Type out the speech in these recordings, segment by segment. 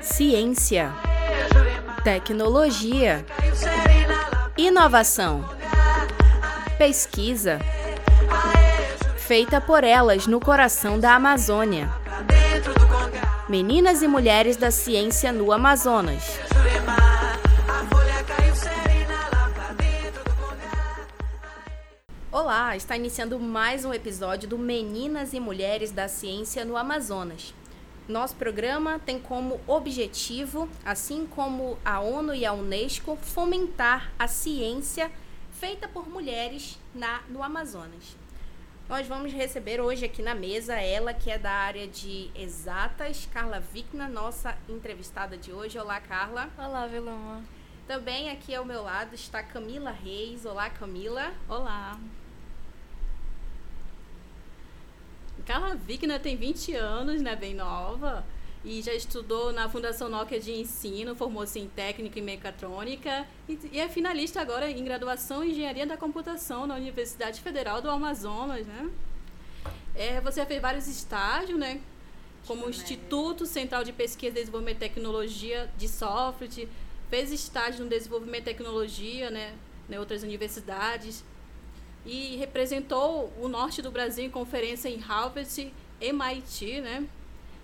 Ciência, tecnologia, inovação, pesquisa, feita por elas no coração da Amazônia. Meninas e mulheres da ciência no Amazonas. Olá, está iniciando mais um episódio do Meninas e Mulheres da Ciência no Amazonas. Nosso programa tem como objetivo, assim como a ONU e a Unesco, fomentar a ciência feita por mulheres na, no Amazonas. Nós vamos receber hoje aqui na mesa ela, que é da área de exatas, Carla Vicna, nossa entrevistada de hoje. Olá, Carla. Olá, Viloma. Também aqui ao meu lado está Camila Reis. Olá, Camila. Olá. Carla Vigna tem 20 anos, né, bem nova, e já estudou na Fundação Nokia de Ensino, formou-se em técnica e mecatrônica e, e, é finalista agora em graduação em engenharia da computação na Universidade Federal do Amazonas, né? É, você fez vários estágios, né? Como o Instituto Central de Pesquisa e Desenvolvimento de Tecnologia de Software, fez estágio no desenvolvimento de tecnologia, né, em outras universidades e representou o norte do Brasil em conferência em Harvard, MIT, né?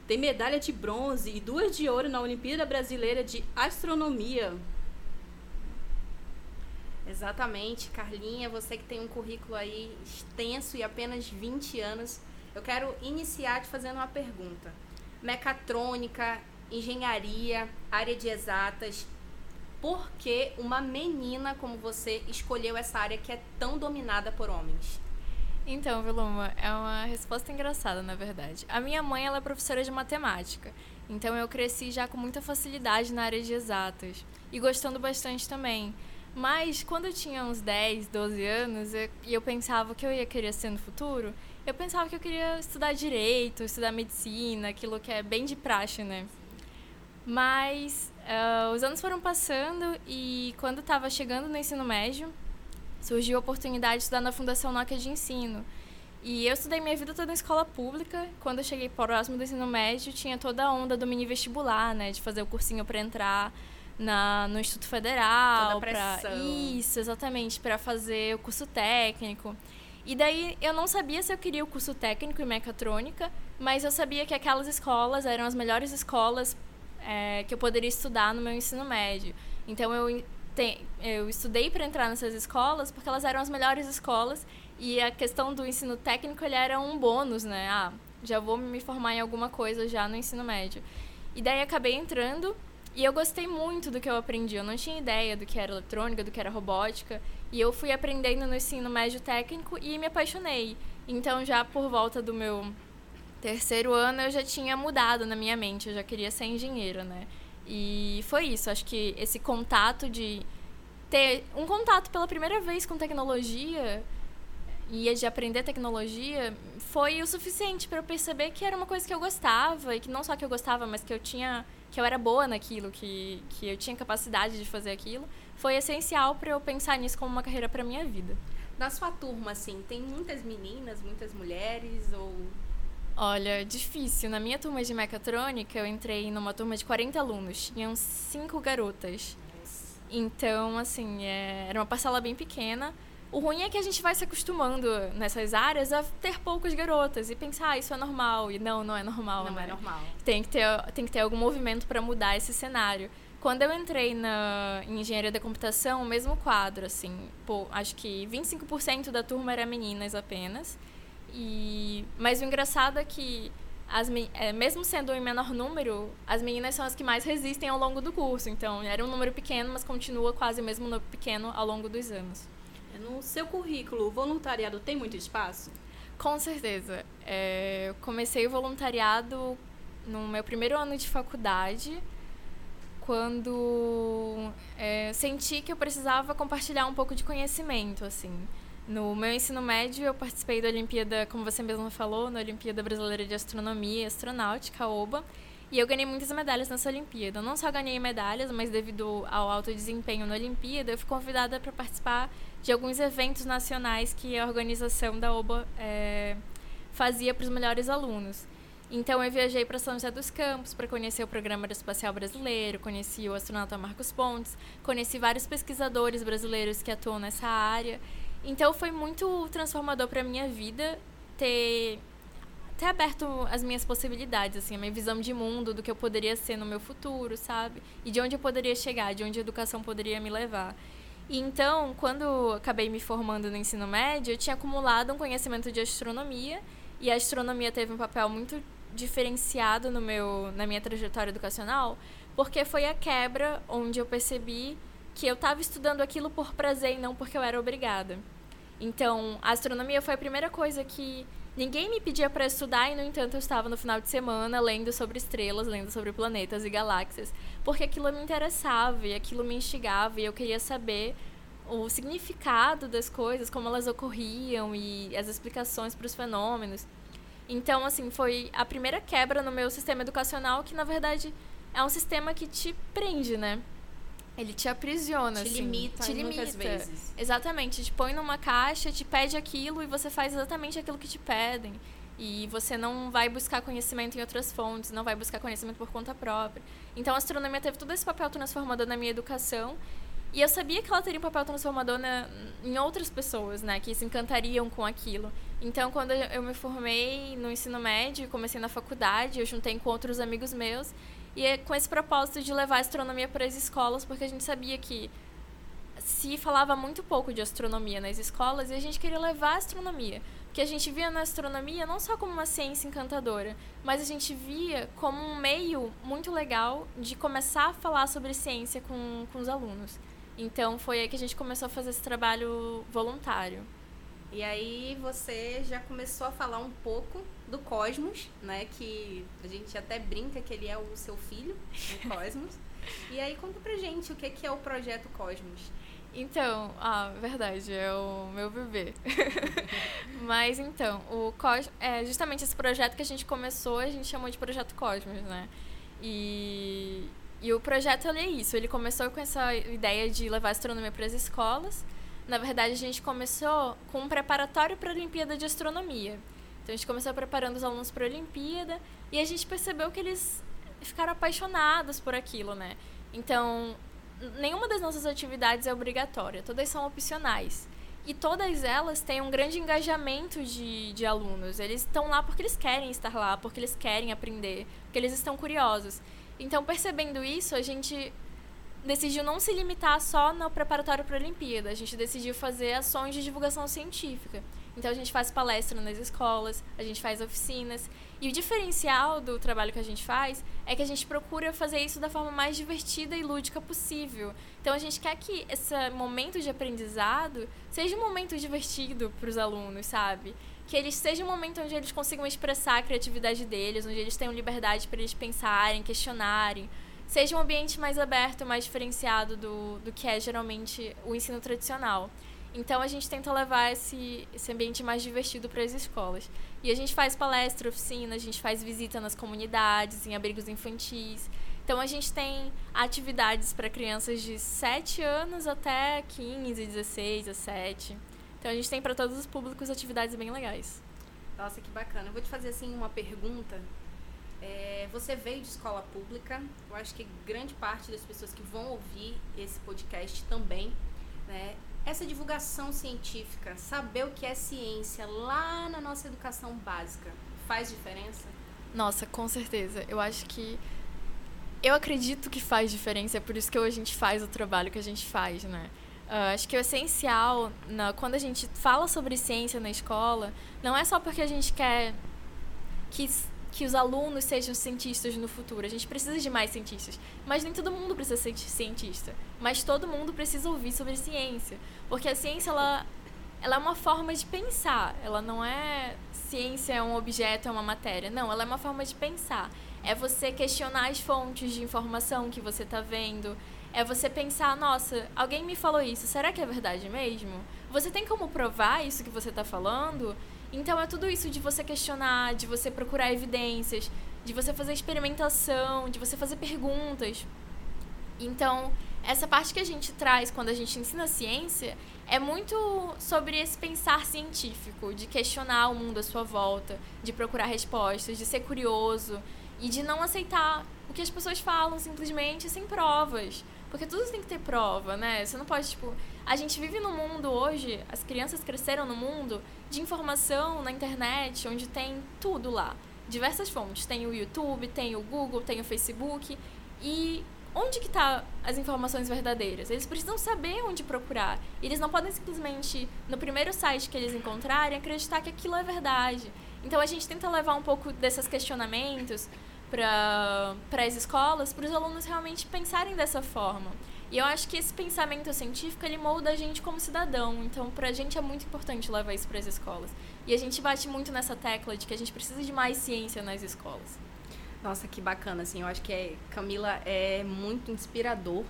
Tem medalha de bronze e duas de ouro na Olimpíada Brasileira de Astronomia. Exatamente, Carlinha, você que tem um currículo aí extenso e apenas 20 anos, eu quero iniciar te fazendo uma pergunta. Mecatrônica, engenharia, área de exatas, por que uma menina como você escolheu essa área que é tão dominada por homens? Então, Viluma, é uma resposta engraçada, na verdade. A minha mãe ela é professora de matemática, então eu cresci já com muita facilidade na área de exatas e gostando bastante também. Mas quando eu tinha uns 10, 12 anos e eu, eu pensava que eu ia querer ser no futuro, eu pensava que eu queria estudar direito, estudar medicina, aquilo que é bem de praxe, né? Mas uh, os anos foram passando e quando estava chegando no ensino médio, surgiu a oportunidade de estudar na Fundação Nokia de Ensino. E eu estudei minha vida toda em escola pública. Quando eu cheguei próximo do ensino médio, tinha toda a onda do mini vestibular, né? De fazer o cursinho para entrar na, no Instituto Federal. Pra, isso, exatamente, para fazer o curso técnico. E daí eu não sabia se eu queria o curso técnico em mecatrônica, mas eu sabia que aquelas escolas eram as melhores escolas é, que eu poderia estudar no meu ensino médio. Então eu, te, eu estudei para entrar nessas escolas porque elas eram as melhores escolas e a questão do ensino técnico ele era um bônus, né? Ah, já vou me formar em alguma coisa já no ensino médio. E daí acabei entrando e eu gostei muito do que eu aprendi. Eu não tinha ideia do que era eletrônica, do que era robótica. E eu fui aprendendo no ensino médio técnico e me apaixonei. Então, já por volta do meu terceiro ano eu já tinha mudado na minha mente, eu já queria ser engenheira, né? E foi isso, acho que esse contato de ter um contato pela primeira vez com tecnologia e de aprender tecnologia foi o suficiente para eu perceber que era uma coisa que eu gostava e que não só que eu gostava, mas que eu tinha que eu era boa naquilo, que que eu tinha capacidade de fazer aquilo, foi essencial para eu pensar nisso como uma carreira para minha vida. Na sua turma assim, tem muitas meninas, muitas mulheres ou Olha, difícil. Na minha turma de mecatrônica, eu entrei numa turma de 40 alunos. Tinham cinco garotas. Então, assim, é, era uma parcela bem pequena. O ruim é que a gente vai se acostumando nessas áreas a ter poucas garotas e pensar, ah, isso é normal. E não, não é normal. Não né? é normal. Tem que ter, tem que ter algum movimento para mudar esse cenário. Quando eu entrei na, em engenharia da computação, o mesmo quadro, assim, pô, acho que 25% da turma era meninas apenas. E, mas o engraçado é que, as, é, mesmo sendo em menor número, as meninas são as que mais resistem ao longo do curso. Então, era um número pequeno, mas continua quase o mesmo número pequeno ao longo dos anos. No seu currículo, o voluntariado tem muito espaço? Com certeza. É, eu comecei o voluntariado no meu primeiro ano de faculdade, quando é, senti que eu precisava compartilhar um pouco de conhecimento, assim. No meu ensino médio, eu participei da Olimpíada, como você mesmo falou, na Olimpíada Brasileira de Astronomia e Astronáutica, OBA, e eu ganhei muitas medalhas nessa Olimpíada. Não só ganhei medalhas, mas devido ao alto desempenho na Olimpíada, eu fui convidada para participar de alguns eventos nacionais que a organização da OBA é, fazia para os melhores alunos. Então eu viajei para São José dos Campos para conhecer o Programa Espacial Brasileiro, conheci o astronauta Marcos Pontes, conheci vários pesquisadores brasileiros que atuam nessa área. Então foi muito transformador para minha vida ter ter aberto as minhas possibilidades, assim, a minha visão de mundo, do que eu poderia ser no meu futuro, sabe? E de onde eu poderia chegar, de onde a educação poderia me levar. E então, quando acabei me formando no ensino médio, eu tinha acumulado um conhecimento de astronomia, e a astronomia teve um papel muito diferenciado no meu, na minha trajetória educacional, porque foi a quebra onde eu percebi que eu estava estudando aquilo por prazer e não porque eu era obrigada. Então, a astronomia foi a primeira coisa que ninguém me pedia para estudar e, no entanto, eu estava no final de semana lendo sobre estrelas, lendo sobre planetas e galáxias, porque aquilo me interessava e aquilo me instigava e eu queria saber o significado das coisas, como elas ocorriam e as explicações para os fenômenos. Então, assim, foi a primeira quebra no meu sistema educacional que, na verdade, é um sistema que te prende, né? Ele te aprisiona, te assim. Limita te limita muitas vezes. Exatamente. Te põe numa caixa, te pede aquilo e você faz exatamente aquilo que te pedem. E você não vai buscar conhecimento em outras fontes, não vai buscar conhecimento por conta própria. Então a astronomia teve todo esse papel transformador na minha educação. E eu sabia que ela teria um papel transformador na, em outras pessoas, né? Que se encantariam com aquilo. Então, quando eu me formei no ensino médio, comecei na faculdade, eu juntei com outros amigos meus e é com esse propósito de levar a astronomia para as escolas, porque a gente sabia que se falava muito pouco de astronomia nas escolas e a gente queria levar a astronomia. Porque a gente via na astronomia não só como uma ciência encantadora, mas a gente via como um meio muito legal de começar a falar sobre ciência com, com os alunos. Então foi aí que a gente começou a fazer esse trabalho voluntário. E aí você já começou a falar um pouco do Cosmos, né? Que a gente até brinca que ele é o seu filho, o Cosmos. e aí conta pra gente o que é o projeto Cosmos. Então, ah, verdade, é o meu bebê. Mas então, o Cosmos, é justamente esse projeto que a gente começou, a gente chamou de Projeto Cosmos, né? E, e o projeto ele é isso, ele começou com essa ideia de levar astronomia para as escolas. Na verdade, a gente começou com um preparatório para a Olimpíada de Astronomia. Então a gente começou preparando os alunos para a Olimpíada e a gente percebeu que eles ficaram apaixonados por aquilo, né? Então, nenhuma das nossas atividades é obrigatória, todas são opcionais. E todas elas têm um grande engajamento de, de alunos. Eles estão lá porque eles querem estar lá, porque eles querem aprender, porque eles estão curiosos. Então, percebendo isso, a gente decidiu não se limitar só no preparatório para a Olimpíada. A gente decidiu fazer ações de divulgação científica. Então a gente faz palestra nas escolas, a gente faz oficinas. E o diferencial do trabalho que a gente faz é que a gente procura fazer isso da forma mais divertida e lúdica possível. Então a gente quer que esse momento de aprendizado seja um momento divertido para os alunos, sabe? Que eles seja um momento onde eles consigam expressar a criatividade deles, onde eles tenham liberdade para eles pensarem, questionarem. Seja um ambiente mais aberto, mais diferenciado do, do que é geralmente o ensino tradicional. Então a gente tenta levar esse, esse ambiente mais divertido para as escolas. E a gente faz palestra, oficina, a gente faz visita nas comunidades, em abrigos infantis. Então a gente tem atividades para crianças de 7 anos até 15, 16, 17. Então a gente tem para todos os públicos atividades bem legais. Nossa, que bacana. Eu vou te fazer assim uma pergunta. É, você veio de escola pública. Eu acho que grande parte das pessoas que vão ouvir esse podcast também, né? Essa divulgação científica, saber o que é ciência lá na nossa educação básica, faz diferença? Nossa, com certeza. Eu acho que. Eu acredito que faz diferença, é por isso que a gente faz o trabalho que a gente faz, né? Uh, acho que o essencial, na, quando a gente fala sobre ciência na escola, não é só porque a gente quer que que os alunos sejam cientistas no futuro. A gente precisa de mais cientistas. Mas nem todo mundo precisa ser cientista. Mas todo mundo precisa ouvir sobre ciência. Porque a ciência, ela, ela é uma forma de pensar. Ela não é ciência é um objeto, é uma matéria. Não, ela é uma forma de pensar. É você questionar as fontes de informação que você está vendo. É você pensar, nossa, alguém me falou isso, será que é verdade mesmo? Você tem como provar isso que você está falando? Então é tudo isso de você questionar, de você procurar evidências, de você fazer experimentação, de você fazer perguntas. Então essa parte que a gente traz quando a gente ensina ciência é muito sobre esse pensar científico, de questionar o mundo à sua volta, de procurar respostas, de ser curioso e de não aceitar o que as pessoas falam simplesmente sem provas. Porque tudo tem que ter prova, né? Você não pode, tipo. A gente vive num mundo hoje, as crianças cresceram no mundo de informação na internet, onde tem tudo lá. Diversas fontes. Tem o YouTube, tem o Google, tem o Facebook. E onde que tá as informações verdadeiras? Eles precisam saber onde procurar. Eles não podem simplesmente, no primeiro site que eles encontrarem, acreditar que aquilo é verdade. Então a gente tenta levar um pouco desses questionamentos para as escolas, para os alunos realmente pensarem dessa forma. E eu acho que esse pensamento científico ele molda a gente como cidadão. Então, para a gente é muito importante levar isso para as escolas. E a gente bate muito nessa tecla de que a gente precisa de mais ciência nas escolas. Nossa, que bacana, assim, eu acho que é, Camila é muito inspirador,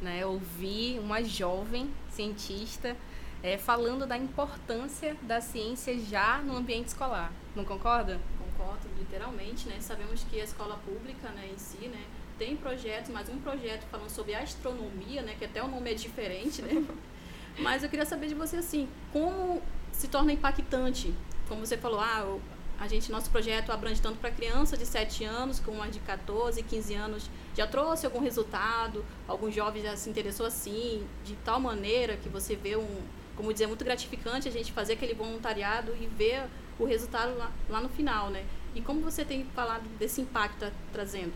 né, ouvir uma jovem cientista é, falando da importância da ciência já no ambiente escolar, não concorda? Concordo, literalmente, né, sabemos que a escola pública, né, em si, né, tem projetos, mas um projeto falando sobre astronomia, né, que até o nome é diferente, né, mas eu queria saber de você, assim, como se torna impactante, como você falou, ah, a gente, nosso projeto abrange tanto para crianças de 7 anos, como as de 14, 15 anos. Já trouxe algum resultado? Algum jovem já se interessou assim, de tal maneira que você vê um, como dizer, muito gratificante a gente fazer aquele voluntariado e ver o resultado lá, lá no final, né? E como você tem falado desse impacto tá trazendo?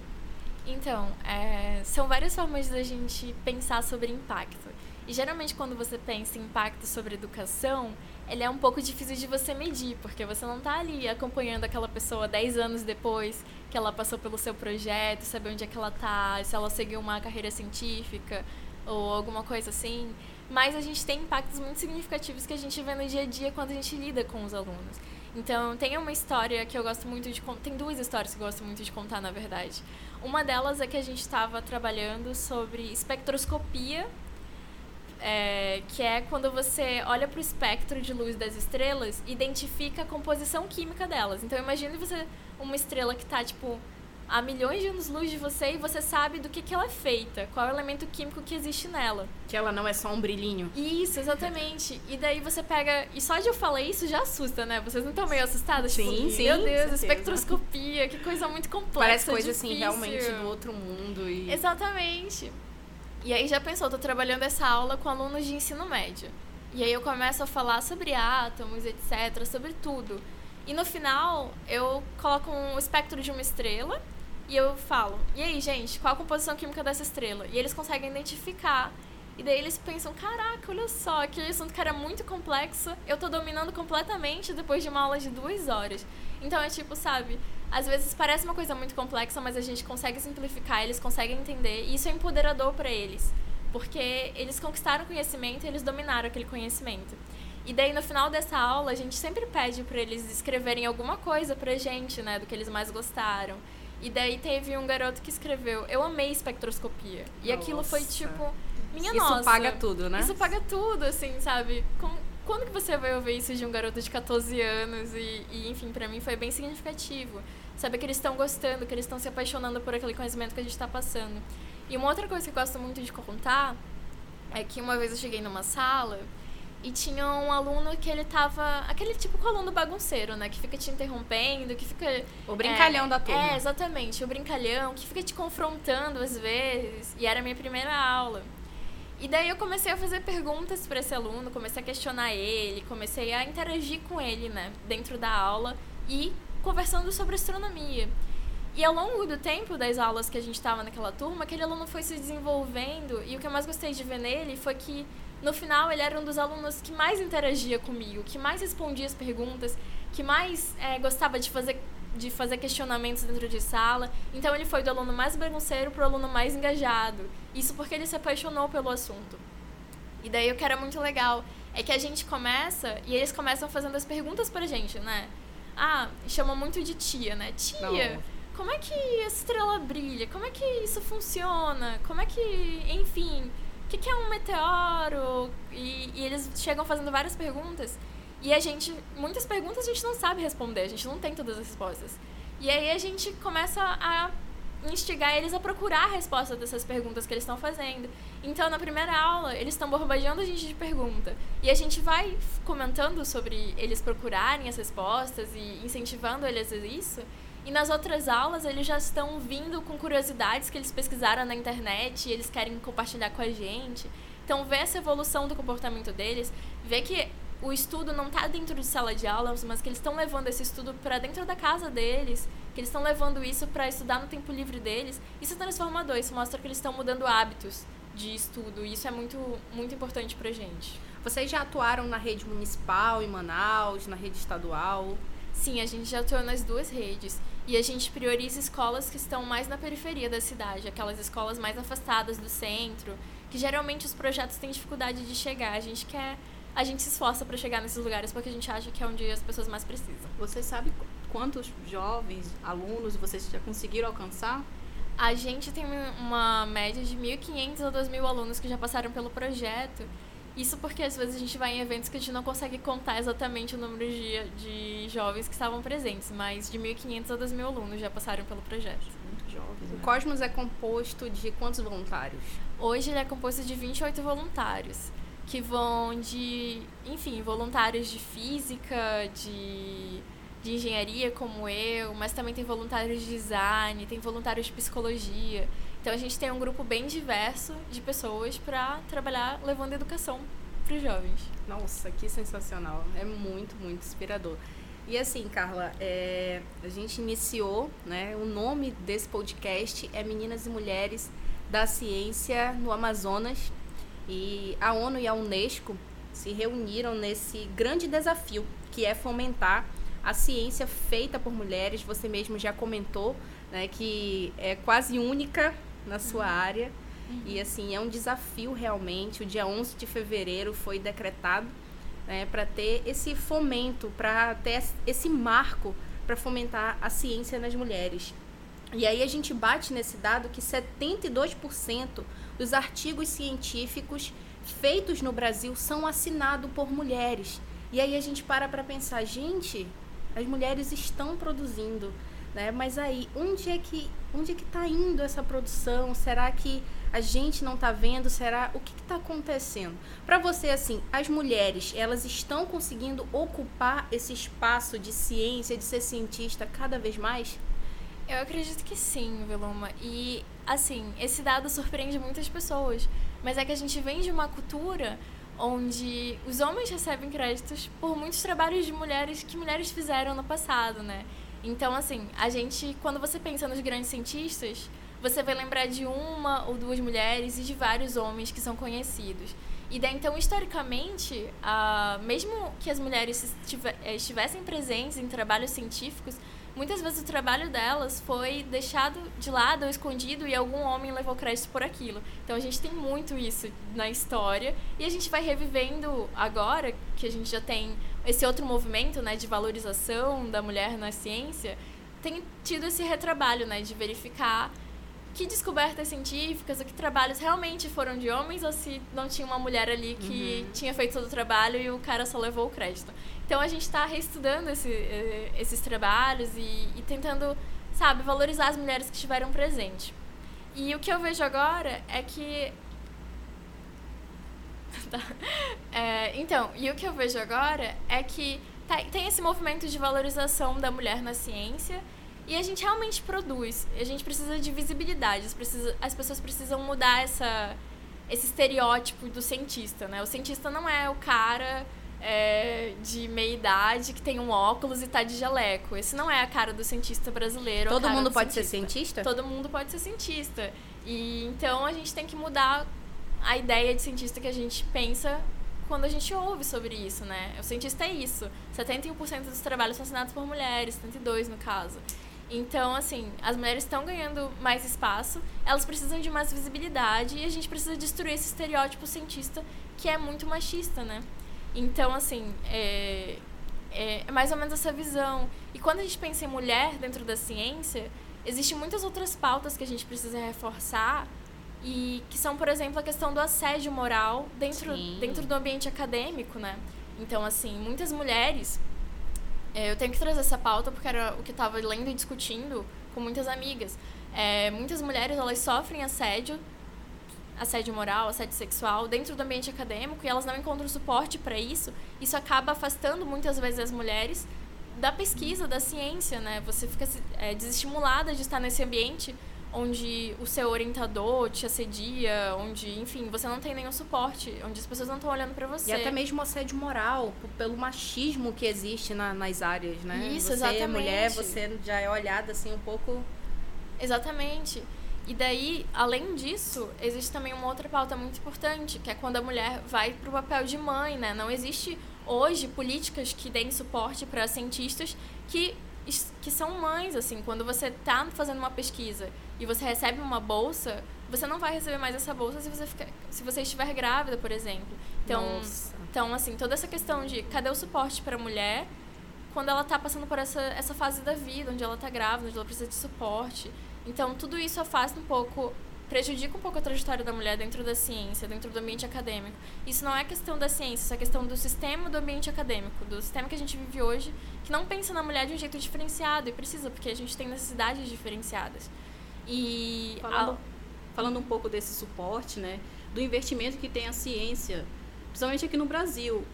Então, é, são várias formas da gente pensar sobre impacto. E geralmente quando você pensa em impacto sobre educação, ele é um pouco difícil de você medir, porque você não está ali acompanhando aquela pessoa 10 anos depois que ela passou pelo seu projeto, saber onde é que ela está, se ela seguiu uma carreira científica ou alguma coisa assim. Mas a gente tem impactos muito significativos que a gente vê no dia a dia quando a gente lida com os alunos. Então, tem uma história que eu gosto muito de contar. Tem duas histórias que eu gosto muito de contar, na verdade. Uma delas é que a gente estava trabalhando sobre espectroscopia é, que é quando você olha para o espectro de luz das estrelas e identifica a composição química delas. Então imagine você uma estrela que está tipo a milhões de anos-luz de você e você sabe do que, que ela é feita, qual é o elemento químico que existe nela. Que ela não é só um brilhinho. Isso, exatamente. e daí você pega. E só de eu falar isso já assusta, né? Vocês não estão meio assustadas? Sim, tipo, sim. Meu Deus, espectroscopia, que coisa muito complexa. Parece coisa difícil. assim, realmente do outro mundo. E... Exatamente. E aí já pensou, tô trabalhando essa aula com alunos de ensino médio. E aí eu começo a falar sobre átomos, etc, sobre tudo. E no final, eu coloco um espectro de uma estrela e eu falo: "E aí, gente, qual a composição química dessa estrela?" E eles conseguem identificar. E daí eles pensam: "Caraca, olha só, aquele assunto que era muito complexo, eu tô dominando completamente depois de uma aula de duas horas." Então é tipo, sabe, às vezes parece uma coisa muito complexa, mas a gente consegue simplificar, eles conseguem entender, e isso é empoderador para eles, porque eles conquistaram conhecimento e eles dominaram aquele conhecimento. E daí no final dessa aula, a gente sempre pede para eles escreverem alguma coisa pra gente, né, do que eles mais gostaram. E daí teve um garoto que escreveu: "Eu amei espectroscopia". E nossa. aquilo foi tipo, minha isso nossa. Isso paga tudo, né? Isso paga tudo, assim, sabe? Como, quando que você vai ouvir isso de um garoto de 14 anos? E, e enfim, para mim foi bem significativo. Saber que eles estão gostando, que eles estão se apaixonando por aquele conhecimento que a gente está passando. E uma outra coisa que eu gosto muito de contar é que uma vez eu cheguei numa sala e tinha um aluno que ele tava. Aquele tipo de aluno bagunceiro, né? Que fica te interrompendo, que fica. O brincalhão é, da turma. É, exatamente. O brincalhão, que fica te confrontando às vezes. E era a minha primeira aula. E daí eu comecei a fazer perguntas para esse aluno, comecei a questionar ele, comecei a interagir com ele, né, dentro da aula e conversando sobre astronomia. E ao longo do tempo das aulas que a gente estava naquela turma, aquele aluno foi se desenvolvendo e o que eu mais gostei de ver nele foi que no final ele era um dos alunos que mais interagia comigo, que mais respondia as perguntas, que mais é, gostava de fazer de fazer questionamentos dentro de sala. Então ele foi do aluno mais bagunceiro para o aluno mais engajado. Isso porque ele se apaixonou pelo assunto. E daí o que era muito legal é que a gente começa e eles começam fazendo as perguntas pra gente, né? Ah, chama muito de tia, né? Tia, Não. como é que a estrela brilha? Como é que isso funciona? Como é que, enfim, o que, que, é um meteoro? E, e eles chegam fazendo várias perguntas. E a gente, muitas perguntas a gente não sabe responder, a gente não tem todas as respostas. E aí a gente começa a instigar eles a procurar a resposta dessas perguntas que eles estão fazendo. Então, na primeira aula, eles estão bombardeando a gente de pergunta. E a gente vai comentando sobre eles procurarem as respostas e incentivando eles a isso. E nas outras aulas, eles já estão vindo com curiosidades que eles pesquisaram na internet e eles querem compartilhar com a gente. Então, ver essa evolução do comportamento deles, ver que o estudo não está dentro de sala de aula, mas que eles estão levando esse estudo para dentro da casa deles, que eles estão levando isso para estudar no tempo livre deles. Isso é transformador, isso mostra que eles estão mudando hábitos de estudo e isso é muito, muito importante para gente. Vocês já atuaram na rede municipal em Manaus, na rede estadual? Sim, a gente já atuou nas duas redes. E a gente prioriza escolas que estão mais na periferia da cidade, aquelas escolas mais afastadas do centro, que geralmente os projetos têm dificuldade de chegar. A gente quer a gente se esforça para chegar nesses lugares porque a gente acha que é onde as pessoas mais precisam. Você sabe quantos jovens, alunos vocês já conseguiram alcançar? A gente tem uma média de 1.500 a 2.000 alunos que já passaram pelo projeto. Isso porque às vezes a gente vai em eventos que a gente não consegue contar exatamente o número de, de jovens que estavam presentes, mas de 1.500 a 2.000 alunos já passaram pelo projeto. Muito jovens. Né? O Cosmos é composto de quantos voluntários? Hoje ele é composto de 28 voluntários que vão de, enfim, voluntários de física, de, de engenharia como eu, mas também tem voluntários de design, tem voluntários de psicologia. Então a gente tem um grupo bem diverso de pessoas para trabalhar levando educação para os jovens. Nossa, que sensacional! É muito, muito inspirador. E assim, Carla, é, a gente iniciou, né? O nome desse podcast é Meninas e Mulheres da Ciência no Amazonas, e a ONU e a Unesco se reuniram nesse grande desafio que é fomentar a ciência feita por mulheres. Você mesmo já comentou né, que é quase única na sua área. E assim, é um desafio realmente. O dia 11 de fevereiro foi decretado né, para ter esse fomento, para ter esse marco para fomentar a ciência nas mulheres. E aí a gente bate nesse dado que 72% dos artigos científicos feitos no Brasil são assinados por mulheres. E aí a gente para para pensar, gente, as mulheres estão produzindo, né? Mas aí, onde é que onde é que está indo essa produção? Será que a gente não está vendo? Será o que está acontecendo? Para você, assim, as mulheres elas estão conseguindo ocupar esse espaço de ciência, de ser cientista cada vez mais? Eu acredito que sim, Veluma. E, assim, esse dado surpreende muitas pessoas. Mas é que a gente vem de uma cultura onde os homens recebem créditos por muitos trabalhos de mulheres que mulheres fizeram no passado, né? Então, assim, a gente, quando você pensa nos grandes cientistas, você vai lembrar de uma ou duas mulheres e de vários homens que são conhecidos. E daí, então, historicamente, uh, mesmo que as mulheres estivessem presentes em trabalhos científicos, muitas vezes o trabalho delas foi deixado de lado ou escondido e algum homem levou crédito por aquilo. Então a gente tem muito isso na história e a gente vai revivendo agora que a gente já tem esse outro movimento, né, de valorização da mulher na ciência, tem tido esse retrabalho, né, de verificar que descobertas científicas, ou que trabalhos realmente foram de homens ou se não tinha uma mulher ali que uhum. tinha feito todo o trabalho e o cara só levou o crédito. Então a gente está reestudando esse, eh, esses trabalhos e, e, tentando, sabe, valorizar as mulheres que estiveram presentes. E o que eu vejo agora é que. tá. é, então, e o que eu vejo agora é que tá, tem esse movimento de valorização da mulher na ciência e a gente realmente produz. A gente precisa de visibilidade. As, precisa, as pessoas precisam mudar essa, esse estereótipo do cientista, né? O cientista não é o cara é, de meia idade que tem um óculos e tá de jaleco. Esse não é a cara do cientista brasileiro. Todo mundo pode cientista. ser cientista? Todo mundo pode ser cientista. E então a gente tem que mudar a ideia de cientista que a gente pensa quando a gente ouve sobre isso, né? O cientista é isso. 71% dos trabalhos são assinados por mulheres, 72 no caso. Então, assim, as mulheres estão ganhando mais espaço, elas precisam de mais visibilidade e a gente precisa destruir esse estereótipo cientista que é muito machista, né? Então, assim, é, é, é, mais ou menos essa visão. E quando a gente pensa em mulher dentro da ciência, existem muitas outras pautas que a gente precisa reforçar e que são, por exemplo, a questão do assédio moral dentro, dentro do ambiente acadêmico, né? Então, assim, muitas mulheres... É, eu tenho que trazer essa pauta porque era o que eu estava lendo e discutindo com muitas amigas. É, muitas mulheres elas sofrem assédio, assédio moral, assédio sexual dentro do ambiente acadêmico e elas não encontram suporte para isso. Isso acaba afastando muitas vezes as mulheres da pesquisa, da ciência, né? Você fica é, desestimulada de estar nesse ambiente onde o seu orientador te assedia, onde, enfim, você não tem nenhum suporte, onde as pessoas não estão olhando para você. E até mesmo assédio moral, pelo machismo que existe na, nas áreas, né? Isso, você exatamente. é mulher, você já é olhada assim um pouco... Exatamente. E daí, além disso, existe também uma outra pauta muito importante, que é quando a mulher vai para o papel de mãe, né? Não existe hoje políticas que deem suporte para cientistas que, que são mães, assim. Quando você está fazendo uma pesquisa e você recebe uma bolsa, você não vai receber mais essa bolsa se você, ficar, se você estiver grávida, por exemplo. Então, então, assim, toda essa questão de cadê o suporte para a mulher quando ela está passando por essa, essa fase da vida, onde ela está grávida, onde ela precisa de suporte. Então, tudo isso afasta um pouco, prejudica um pouco a trajetória da mulher dentro da ciência, dentro do ambiente acadêmico. Isso não é questão da ciência, isso é questão do sistema do ambiente acadêmico, do sistema que a gente vive hoje, que não pensa na mulher de um jeito diferenciado, e precisa, porque a gente tem necessidades diferenciadas. E. Falando, a... falando um pouco desse suporte, né, do investimento que tem a ciência, principalmente aqui no Brasil.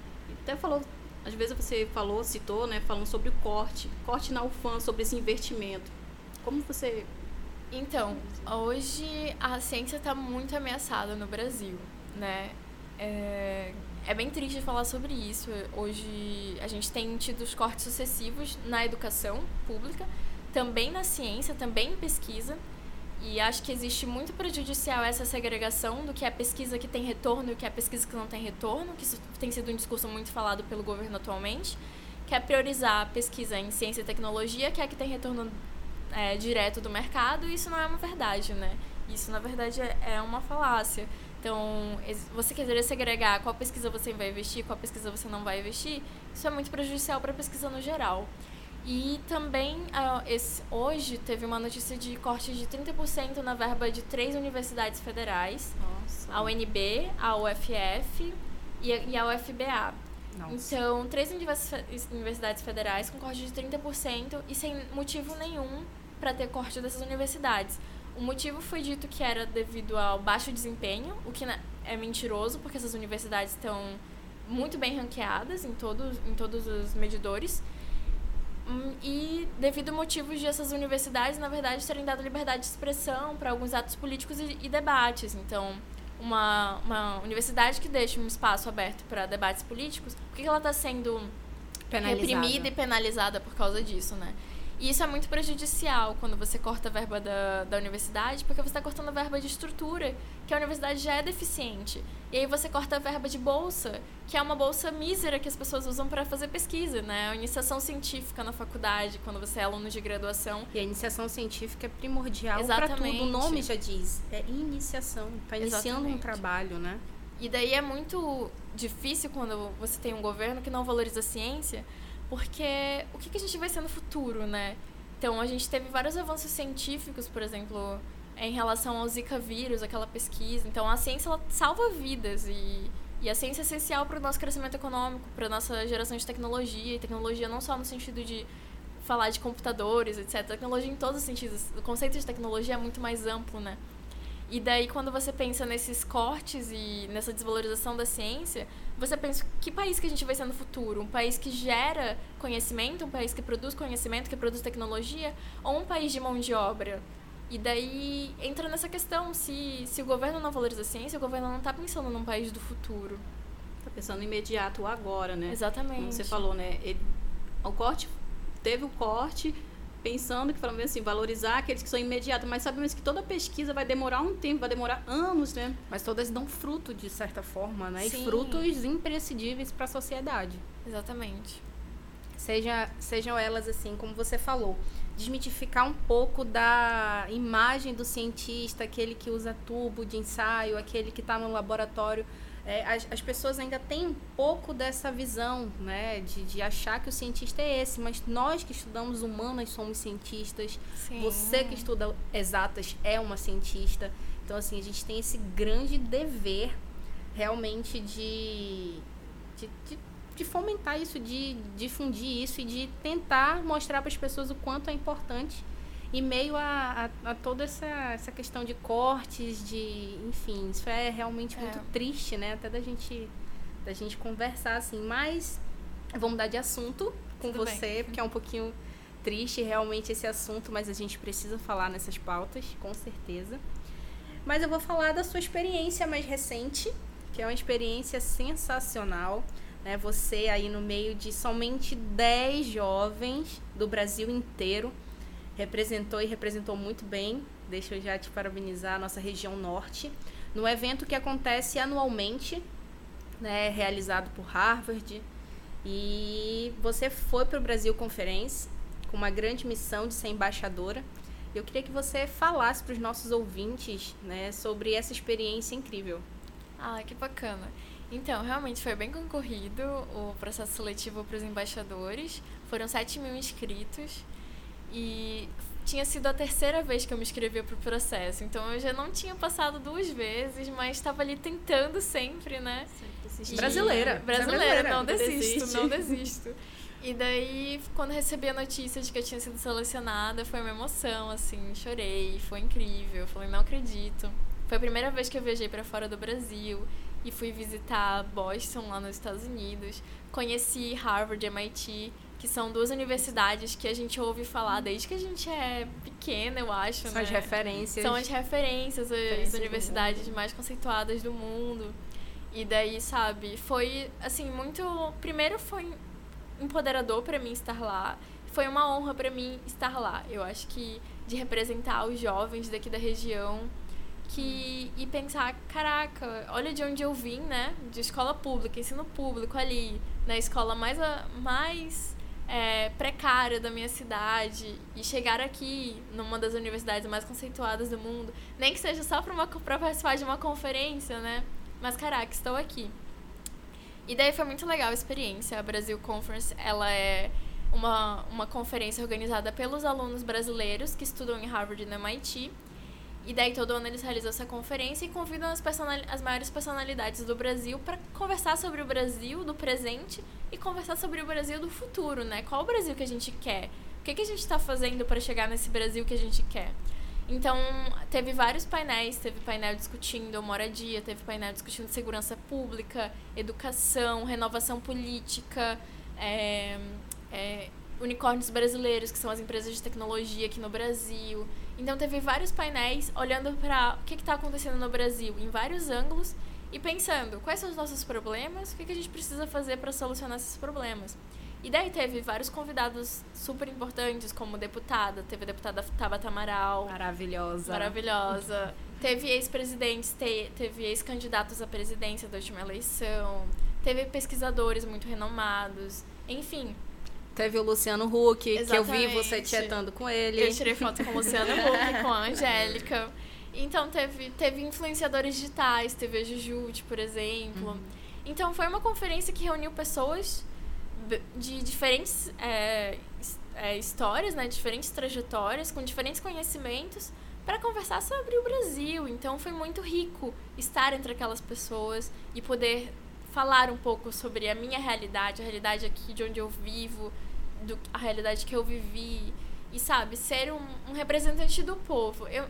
Até falou às vezes você falou, citou, né, falando sobre o corte, corte na UFAM, sobre esse investimento. Como você então, hoje a ciência está muito ameaçada no Brasil, né? É, é bem triste falar sobre isso. Hoje a gente tem tido os cortes sucessivos na educação pública, também na ciência, também em pesquisa. E acho que existe muito prejudicial essa segregação do que é pesquisa que tem retorno e o que é pesquisa que não tem retorno, que isso tem sido um discurso muito falado pelo governo atualmente, que é priorizar a pesquisa em ciência e tecnologia, que é a que tem retorno é, direto do mercado, e isso não é uma verdade, né? Isso, na verdade, é, é uma falácia. Então, você querer segregar qual pesquisa você vai investir, qual pesquisa você não vai investir, isso é muito prejudicial para a pesquisa no geral. E também, esse, hoje, teve uma notícia de corte de 30% na verba de três universidades federais. Nossa. A UNB, a UFF e a, e a UFBA. Nossa. Então, três universidades federais com corte de 30% e sem motivo nenhum para ter corte dessas universidades. O motivo foi dito que era devido ao baixo desempenho, o que é mentiroso, porque essas universidades estão muito bem ranqueadas em todos, em todos os medidores. Hum, e devido a motivos de essas universidades, na verdade, terem dado liberdade de expressão para alguns atos políticos e, e debates. Então, uma, uma universidade que deixa um espaço aberto para debates políticos, por que ela está sendo penalizada. reprimida e penalizada por causa disso, né? E isso é muito prejudicial quando você corta a verba da, da universidade, porque você está cortando a verba de estrutura, que a universidade já é deficiente. E aí você corta a verba de bolsa, que é uma bolsa mísera que as pessoas usam para fazer pesquisa, né? A iniciação científica na faculdade, quando você é aluno de graduação. E a iniciação científica é primordial para tudo. O nome já diz, é iniciação. Está iniciando Exatamente. um trabalho, né? E daí é muito difícil quando você tem um governo que não valoriza a ciência, porque o que, que a gente vai ser no futuro, né? Então, a gente teve vários avanços científicos, por exemplo, em relação ao Zika vírus, aquela pesquisa. Então, a ciência ela salva vidas e, e a ciência é essencial para o nosso crescimento econômico, para a nossa geração de tecnologia. E tecnologia não só no sentido de falar de computadores, etc. Tecnologia em todos os sentidos. O conceito de tecnologia é muito mais amplo, né? E daí, quando você pensa nesses cortes e nessa desvalorização da ciência, você pensa que país que a gente vai ser no futuro? Um país que gera conhecimento, um país que produz conhecimento, que produz tecnologia, ou um país de mão de obra? E daí entra nessa questão, se, se o governo não valoriza a ciência, o governo não está pensando num país do futuro. Está pensando no imediato, agora, né? Exatamente. Como você falou, né? Ele, o corte, teve o corte, pensando que falando assim, valorizar aqueles que são imediatos, mas sabemos que toda pesquisa vai demorar um tempo, vai demorar anos, né? Mas todas dão fruto de certa forma, né? Sim. E frutos imprescindíveis para a sociedade. Exatamente. Seja, sejam elas assim, como você falou, desmitificar um pouco da imagem do cientista, aquele que usa tubo de ensaio, aquele que está no laboratório é, as, as, pessoas ainda têm um pouco dessa visão, né, de, de achar que o cientista é esse, mas nós que estudamos humanas somos cientistas, Sim. você que estuda exatas é uma cientista. Então, assim, a gente tem esse grande dever realmente de, de, de, de fomentar isso, de difundir isso e de tentar mostrar para as pessoas o quanto é importante e meio a, a, a, toda essa, essa questão de cortes, de. Enfim, isso é realmente muito é. triste, né? Até da gente, da gente conversar assim. Mas vamos mudar de assunto com Tudo você, bem. porque é um pouquinho triste realmente esse assunto, mas a gente precisa falar nessas pautas, com certeza. Mas eu vou falar da sua experiência mais recente, que é uma experiência sensacional. Né? Você aí no meio de somente 10 jovens do Brasil inteiro representou e representou muito bem. Deixa eu já te parabenizar a nossa região norte. No evento que acontece anualmente, né, realizado por Harvard. E você foi para o Brasil Conference com uma grande missão de ser embaixadora. Eu queria que você falasse para os nossos ouvintes né, sobre essa experiência incrível. Ah, que bacana. Então, realmente foi bem concorrido o processo seletivo para os embaixadores. Foram 7 mil inscritos. E tinha sido a terceira vez que eu me inscrevia para o processo. Então eu já não tinha passado duas vezes, mas estava ali tentando sempre, né? Sempre brasileira. brasileira. Brasileira, não desisto, Desiste. não desisto. E daí, quando recebi a notícia de que eu tinha sido selecionada, foi uma emoção, assim, chorei, foi incrível. Falei, não acredito. Foi a primeira vez que eu viajei para fora do Brasil e fui visitar Boston, lá nos Estados Unidos. Conheci Harvard, MIT que são duas universidades que a gente ouve falar desde que a gente é pequena, eu acho. São né? as referências. São as referências, as universidades mais conceituadas do mundo. E daí, sabe, foi assim, muito. Primeiro foi empoderador para mim estar lá. Foi uma honra para mim estar lá. Eu acho que de representar os jovens daqui da região que e pensar, caraca, olha de onde eu vim, né? De escola pública, ensino público ali, na escola mais mais é, precária da minha cidade e chegar aqui numa das universidades mais conceituadas do mundo, nem que seja só para participar de uma conferência, né? Mas caraca, estou aqui. E daí foi muito legal a experiência. A Brasil Conference, ela é uma, uma conferência organizada pelos alunos brasileiros que estudam em Harvard e no MIT e daí todo ano eles realizam essa conferência e convidam as, as maiores personalidades do Brasil para conversar sobre o Brasil do presente e conversar sobre o Brasil do futuro, né? Qual o Brasil que a gente quer? O que, que a gente está fazendo para chegar nesse Brasil que a gente quer? Então, teve vários painéis, teve painel discutindo moradia, teve painel discutindo segurança pública, educação, renovação política, é, é, unicórnios brasileiros, que são as empresas de tecnologia aqui no Brasil. Então teve vários painéis olhando para o que está acontecendo no Brasil em vários ângulos e pensando quais são os nossos problemas, o que, que a gente precisa fazer para solucionar esses problemas. E daí teve vários convidados super importantes, como deputada, teve a deputada Tabata Amaral. Maravilhosa. Maravilhosa. teve ex-presidentes, te, teve ex-candidatos à presidência da última eleição, teve pesquisadores muito renomados. Enfim, Teve o Luciano Huck, Exatamente. que eu vi você chatando com ele. Eu tirei foto com o Luciano Huck, com a Angélica. Então teve, teve influenciadores digitais, teve a Jujute, por exemplo. Uhum. Então foi uma conferência que reuniu pessoas de diferentes é, é, histórias, né, diferentes trajetórias, com diferentes conhecimentos, para conversar sobre o Brasil. Então foi muito rico estar entre aquelas pessoas e poder falar um pouco sobre a minha realidade, a realidade aqui de onde eu vivo, do, a realidade que eu vivi. E, sabe, ser um, um representante do povo. Eu,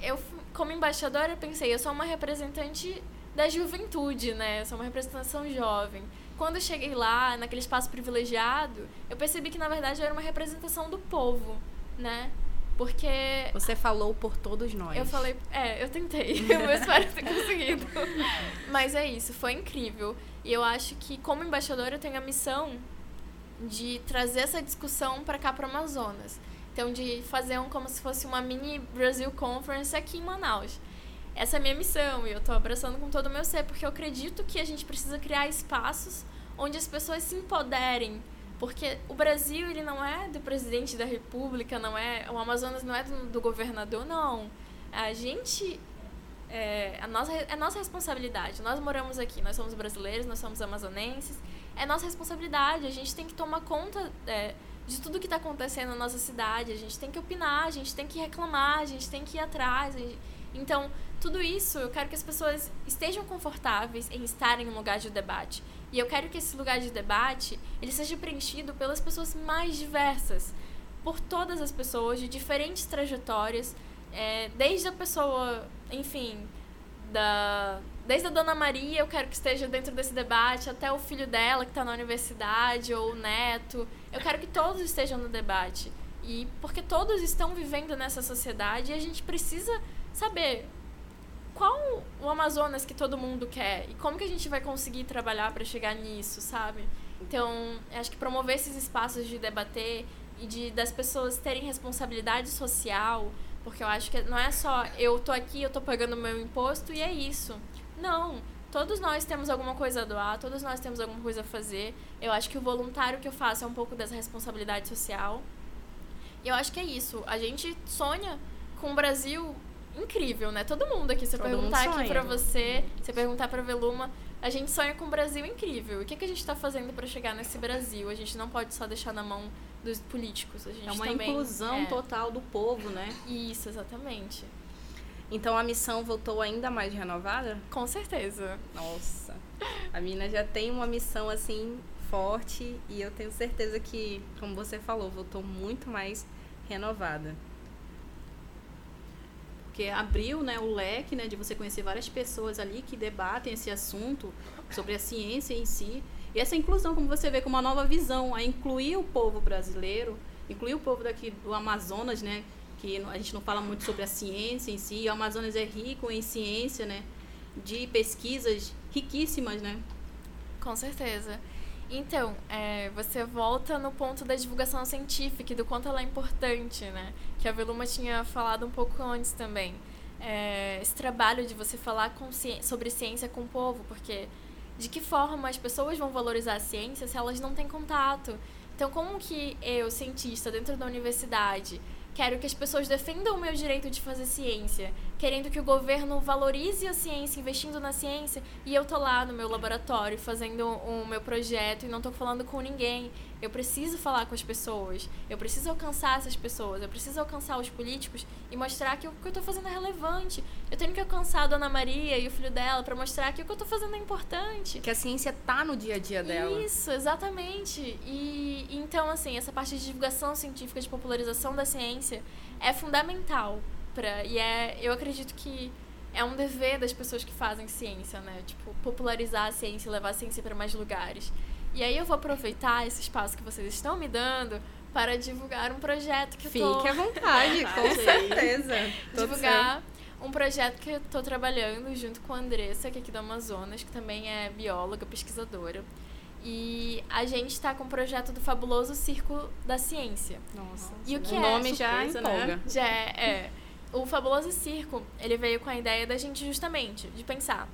eu, como embaixadora, eu pensei, eu sou uma representante da juventude, né? Eu sou uma representação jovem. Quando eu cheguei lá, naquele espaço privilegiado, eu percebi que, na verdade, eu era uma representação do povo, né? Porque. Você falou por todos nós. Eu falei. É, eu tentei. eu espero ter conseguido. Mas é isso, foi incrível. E eu acho que, como embaixadora, eu tenho a missão de trazer essa discussão para cá, para o Amazonas. Então, de fazer um, como se fosse uma mini Brasil Conference aqui em Manaus. Essa é a minha missão e eu estou abraçando com todo o meu ser, porque eu acredito que a gente precisa criar espaços onde as pessoas se empoderem. Porque o Brasil, ele não é do presidente da república, não é... O Amazonas não é do, do governador, não. A gente é a nossa, é nossa responsabilidade. Nós moramos aqui, nós somos brasileiros, nós somos amazonenses. É nossa responsabilidade. A gente tem que tomar conta é, de tudo que está acontecendo na nossa cidade. A gente tem que opinar, a gente tem que reclamar, a gente tem que ir atrás. Então, tudo isso eu quero que as pessoas estejam confortáveis em estarem em um lugar de debate. E eu quero que esse lugar de debate ele seja preenchido pelas pessoas mais diversas por todas as pessoas de diferentes trajetórias, é, desde a pessoa, enfim, da desde a Dona Maria, eu quero que esteja dentro desse debate, até o filho dela que está na universidade ou o neto. Eu quero que todos estejam no debate. E porque todos estão vivendo nessa sociedade e a gente precisa saber qual o Amazonas que todo mundo quer e como que a gente vai conseguir trabalhar para chegar nisso, sabe? Então, acho que promover esses espaços de debater e de das pessoas terem responsabilidade social, porque eu acho que não é só eu tô aqui, eu tô pagando meu imposto e é isso. Não, todos nós temos alguma coisa a doar, todos nós temos alguma coisa a fazer. Eu acho que o voluntário que eu faço é um pouco dessa responsabilidade social. E eu acho que é isso. A gente sonha com um Brasil incrível, né? Todo mundo aqui, se eu perguntar aqui pra você, se eu perguntar pra Veluma, a gente sonha com um Brasil incrível. E o que, que a gente está fazendo para chegar nesse Brasil? A gente não pode só deixar na mão dos políticos. A gente é uma também, inclusão é. total do povo, né? Isso, exatamente. Então a missão voltou ainda mais renovada? Com certeza. Nossa. A mina já tem uma missão assim forte e eu tenho certeza que, como você falou, voltou muito mais renovada. Porque abriu né, o leque né, de você conhecer várias pessoas ali que debatem esse assunto sobre a ciência em si. E essa inclusão, como você vê, com uma nova visão, a incluir o povo brasileiro, incluir o povo daqui do Amazonas, né? Que a gente não fala muito sobre a ciência em si. E o Amazonas é rico em ciência, né? De pesquisas riquíssimas, né? Com certeza. Então, é, você volta no ponto da divulgação científica e do quanto ela é importante, né? Que a Veluma tinha falado um pouco antes também. É, esse trabalho de você falar ci sobre ciência com o povo, porque de que forma as pessoas vão valorizar a ciência se elas não têm contato? Então, como que eu, cientista, dentro da universidade, Quero que as pessoas defendam o meu direito de fazer ciência, querendo que o governo valorize a ciência, investindo na ciência, e eu tô lá no meu laboratório fazendo o meu projeto e não tô falando com ninguém. Eu preciso falar com as pessoas, eu preciso alcançar essas pessoas, eu preciso alcançar os políticos e mostrar que o que eu tô fazendo é relevante. Eu tenho que alcançar a Dona Maria e o filho dela para mostrar que o que eu tô fazendo é importante. Que a ciência tá no dia a dia dela. Isso, exatamente. E então assim, essa parte de divulgação científica, de popularização da ciência é fundamental para e é, eu acredito que é um dever das pessoas que fazem ciência, né? Tipo, popularizar a ciência, levar a ciência para mais lugares. E aí eu vou aproveitar esse espaço que vocês estão me dando para divulgar um projeto que Fique eu tô... à vontade, com certeza. divulgar um projeto que eu tô trabalhando junto com a Andressa, que é aqui do Amazonas, que também é bióloga, pesquisadora. E a gente está com o projeto do fabuloso Circo da Ciência. Nossa. E o que o é? nome já empolga. né? Já é, é. O Fabuloso Circo, ele veio com a ideia da gente justamente de pensar,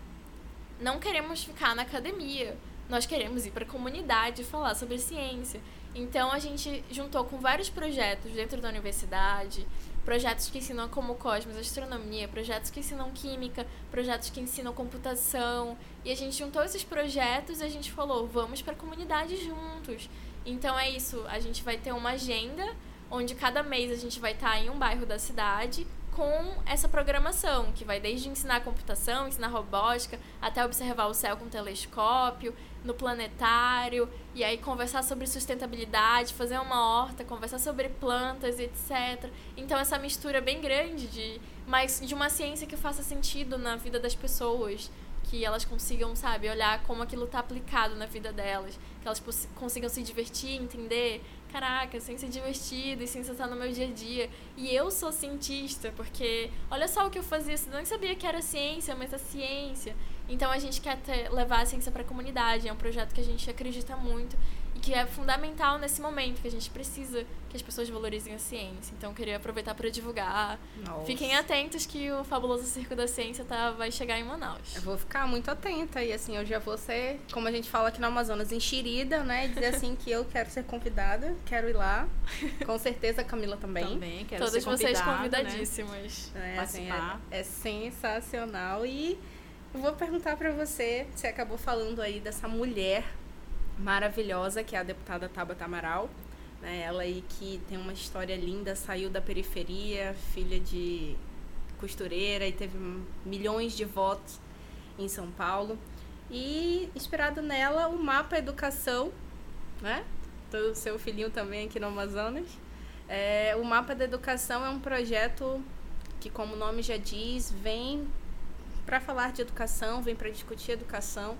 não queremos ficar na academia, nós queremos ir para a comunidade falar sobre ciência. Então a gente juntou com vários projetos dentro da universidade, projetos que ensinam como cosmos, astronomia, projetos que ensinam química, projetos que ensinam computação, e a gente juntou esses projetos e a gente falou, vamos para a comunidade juntos. Então é isso, a gente vai ter uma agenda onde cada mês a gente vai estar em um bairro da cidade com essa programação, que vai desde ensinar computação, ensinar robótica, até observar o céu com telescópio, no planetário, e aí conversar sobre sustentabilidade, fazer uma horta, conversar sobre plantas, etc. Então essa mistura bem grande de mas de uma ciência que faça sentido na vida das pessoas, que elas consigam, sabe, olhar como aquilo está aplicado na vida delas, que elas consigam se divertir, entender, caraca, ciência é divertida e ciência está no meu dia a dia. E eu sou cientista, porque olha só o que eu fazia, eu nem sabia que era ciência, mas é ciência. Então a gente quer ter- levar a ciência para a comunidade, é um projeto que a gente acredita muito que é fundamental nesse momento, que a gente precisa que as pessoas valorizem a ciência. Então eu queria aproveitar para divulgar. Nossa. Fiquem atentos que o fabuloso Circo da Ciência tá, vai chegar em Manaus. Eu vou ficar muito atenta e assim, eu já vou ser, como a gente fala aqui no Amazonas, enxerida, né? Dizer assim que eu quero ser convidada, quero ir lá. Com certeza a Camila também. Também, quero Todas ser vocês né? convidadíssimas. É, assim, Participar. é, é sensacional. E eu vou perguntar pra você, você acabou falando aí dessa mulher maravilhosa, que é a deputada Tabata Amaral. Né? Ela aí que tem uma história linda, saiu da periferia, filha de costureira e teve milhões de votos em São Paulo. E inspirado nela, o Mapa Educação, né? Do seu filhinho também aqui no Amazonas. É, o Mapa da Educação é um projeto que, como o nome já diz, vem para falar de educação, vem para discutir educação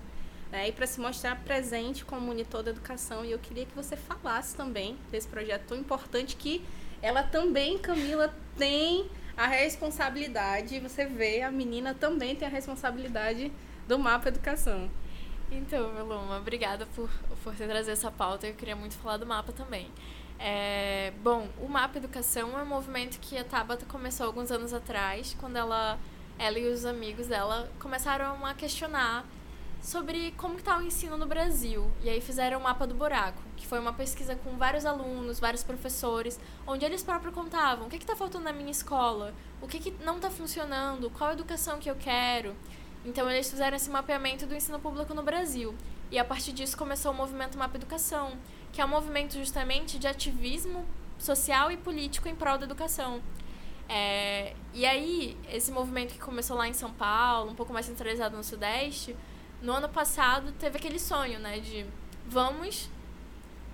né, e para se mostrar presente como monitor da educação. E eu queria que você falasse também desse projeto tão importante que ela também, Camila, tem a responsabilidade. Você vê, a menina também tem a responsabilidade do Mapa Educação. Então, Meluma, obrigada por, por você trazer essa pauta. Eu queria muito falar do mapa também. É, bom, o Mapa Educação é um movimento que a Tabata começou alguns anos atrás, quando ela, ela e os amigos dela começaram a questionar sobre como está o ensino no Brasil. E aí fizeram o Mapa do Buraco, que foi uma pesquisa com vários alunos, vários professores, onde eles próprios contavam o que está faltando na minha escola, o que, que não está funcionando, qual a educação que eu quero. Então eles fizeram esse mapeamento do ensino público no Brasil. E a partir disso começou o movimento Mapa Educação, que é um movimento justamente de ativismo social e político em prol da educação. É, e aí, esse movimento que começou lá em São Paulo, um pouco mais centralizado no Sudeste, no ano passado teve aquele sonho, né, de vamos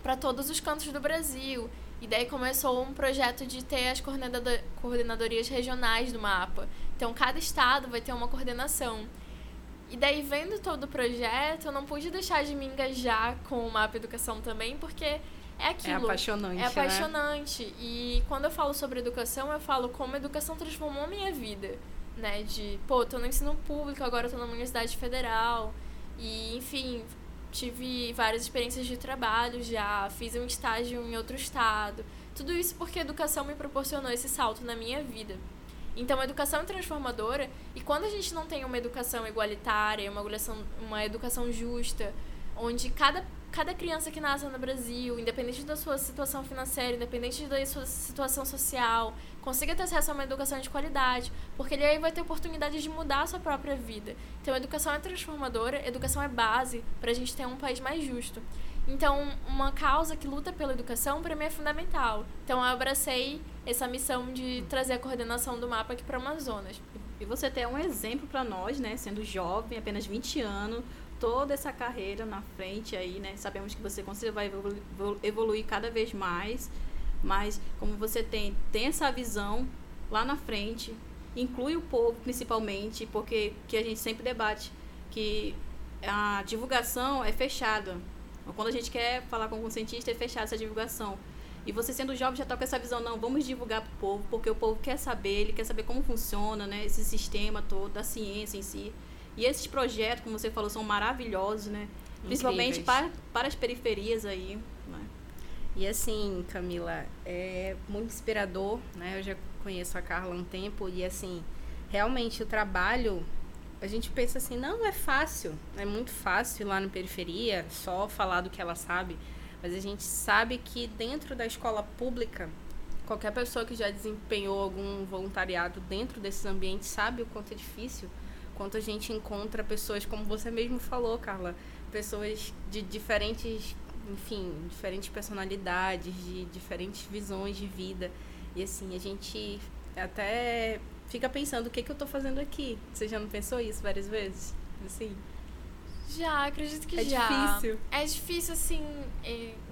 para todos os cantos do Brasil. E daí começou um projeto de ter as coordenadorias regionais do mapa. Então, cada estado vai ter uma coordenação. E daí, vendo todo o projeto, eu não pude deixar de me engajar com o Mapa Educação também, porque é aquilo. É apaixonante. É né? apaixonante. Né? E quando eu falo sobre educação, eu falo como a educação transformou a minha vida. Né? De, pô, tô no ensino público, agora tô numa universidade federal. E, enfim, tive várias experiências de trabalho já, fiz um estágio em outro estado. Tudo isso porque a educação me proporcionou esse salto na minha vida. Então, a educação é transformadora e quando a gente não tem uma educação igualitária, uma educação, uma educação justa, onde cada, cada criança que nasce no Brasil, independente da sua situação financeira, independente da sua situação social, consiga ter acesso a uma educação de qualidade, porque ele aí vai ter oportunidade de mudar a sua própria vida. Então, educação é transformadora, educação é base para a gente ter um país mais justo. Então, uma causa que luta pela educação, para mim, é fundamental. Então, eu abracei essa missão de trazer a coordenação do mapa aqui para o Amazonas. E você tem um exemplo para nós, né? Sendo jovem, apenas 20 anos, toda essa carreira na frente aí, né? Sabemos que você vai evoluir cada vez mais, mas como você tem, tem essa visão lá na frente, inclui o povo principalmente, porque que a gente sempre debate que a divulgação é fechada. Quando a gente quer falar com algum cientista, é fechada essa divulgação. E você sendo jovem já está com essa visão, não, vamos divulgar para o povo, porque o povo quer saber, ele quer saber como funciona, né, esse sistema todo, da ciência em si. E esses projetos, como você falou, são maravilhosos, né? Principalmente para, para as periferias aí. E assim, Camila, é muito inspirador, né? Eu já conheço a Carla há um tempo e assim, realmente o trabalho, a gente pensa assim, não é fácil, é muito fácil ir lá na periferia, só falar do que ela sabe. Mas a gente sabe que dentro da escola pública, qualquer pessoa que já desempenhou algum voluntariado dentro desses ambientes sabe o quanto é difícil, quanto a gente encontra pessoas, como você mesmo falou, Carla, pessoas de diferentes, enfim, diferentes personalidades, de diferentes visões de vida. E assim, a gente até fica pensando o que, que eu estou fazendo aqui. Você já não pensou isso várias vezes? Assim. Já, acredito que é já. É difícil. É difícil, assim.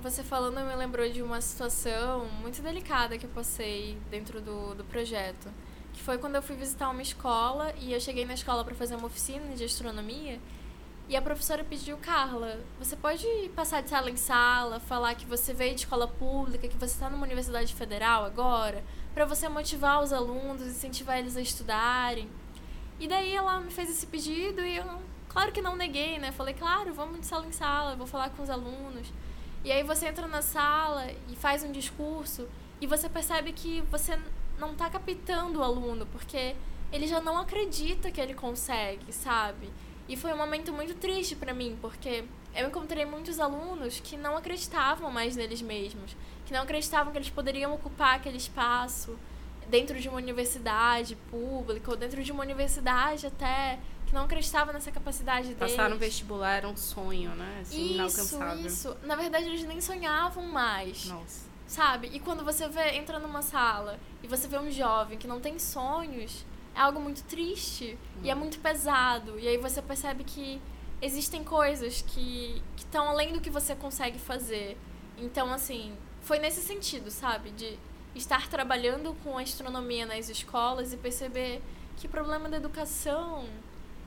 Você falando me lembrou de uma situação muito delicada que eu passei dentro do, do projeto. Que foi quando eu fui visitar uma escola e eu cheguei na escola para fazer uma oficina de astronomia. E a professora pediu, Carla, você pode passar de sala em sala, falar que você veio de escola pública, que você está numa universidade federal agora, para você motivar os alunos, incentivar eles a estudarem. E daí ela me fez esse pedido e eu Claro que não neguei, né? Falei, claro, vamos de sala em sala, vou falar com os alunos. E aí você entra na sala e faz um discurso e você percebe que você não está captando o aluno, porque ele já não acredita que ele consegue, sabe? E foi um momento muito triste para mim, porque eu encontrei muitos alunos que não acreditavam mais neles mesmos, que não acreditavam que eles poderiam ocupar aquele espaço dentro de uma universidade pública ou dentro de uma universidade até que não acreditava nessa capacidade deles. Passar no vestibular era um sonho, né? Assim, isso, isso. Na verdade, eles nem sonhavam mais. Nossa. Sabe? E quando você vê, entra numa sala e você vê um jovem que não tem sonhos, é algo muito triste hum. e é hum. muito pesado. E aí você percebe que existem coisas que estão além do que você consegue fazer. Então, assim, foi nesse sentido, sabe? De estar trabalhando com astronomia nas escolas e perceber que o problema da educação